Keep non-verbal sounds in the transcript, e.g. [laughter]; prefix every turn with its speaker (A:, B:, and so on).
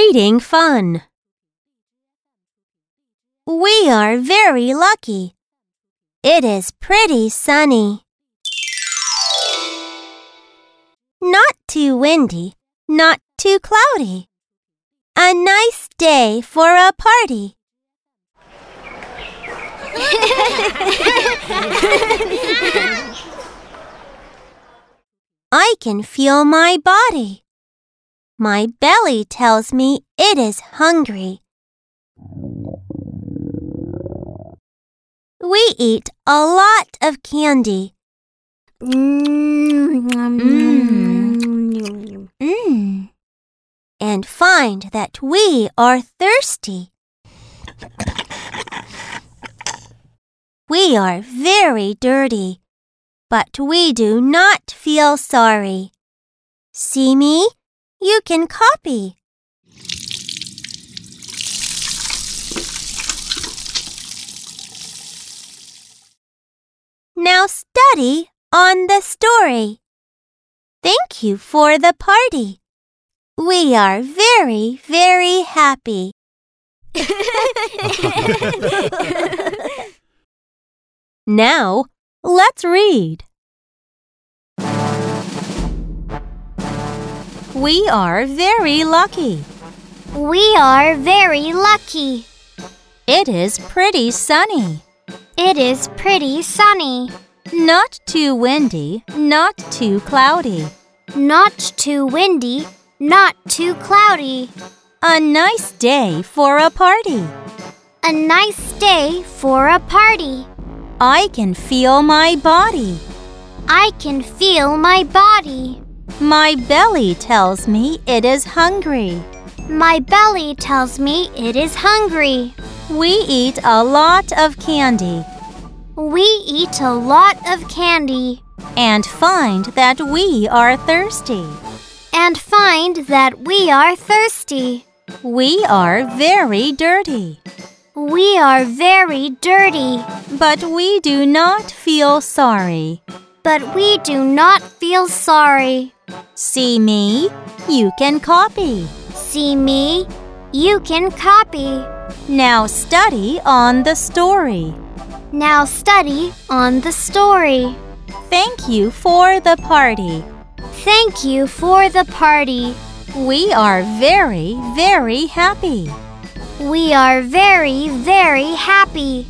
A: Reading fun. We are very lucky. It is pretty sunny. Not too windy, not too cloudy. A nice day for a party. [laughs] I can feel my body. My belly tells me it is hungry. We eat a lot of candy.
B: Mm.
A: Mmm. And find that we are thirsty. We are very dirty, but we do not feel sorry. See me? You can copy. Now study on the story. Thank you for the party. We are very, very happy. [laughs] [laughs] now, let's read. We are very lucky.
B: We are very lucky.
A: It is pretty sunny.
B: It is pretty sunny.
A: Not too windy, not too cloudy.
B: Not too windy, not too cloudy.
A: A nice day for a party.
B: A nice day for a party.
A: I can feel my body.
B: I can feel my body.
A: My belly tells me it is hungry.
B: My belly tells me it is hungry.
A: We eat a lot of candy
B: We eat a lot of candy
A: and find that we are thirsty.
B: and find that we are thirsty.
A: We are very dirty,
B: We are very dirty,
A: but we do not feel sorry.
B: but we do not feel sorry.
A: See me? You can copy.
B: See me? You can copy.
A: Now study on the story.
B: Now study on the story.
A: Thank you for the party.
B: Thank you for the party.
A: We are very, very happy.
B: We are very, very happy.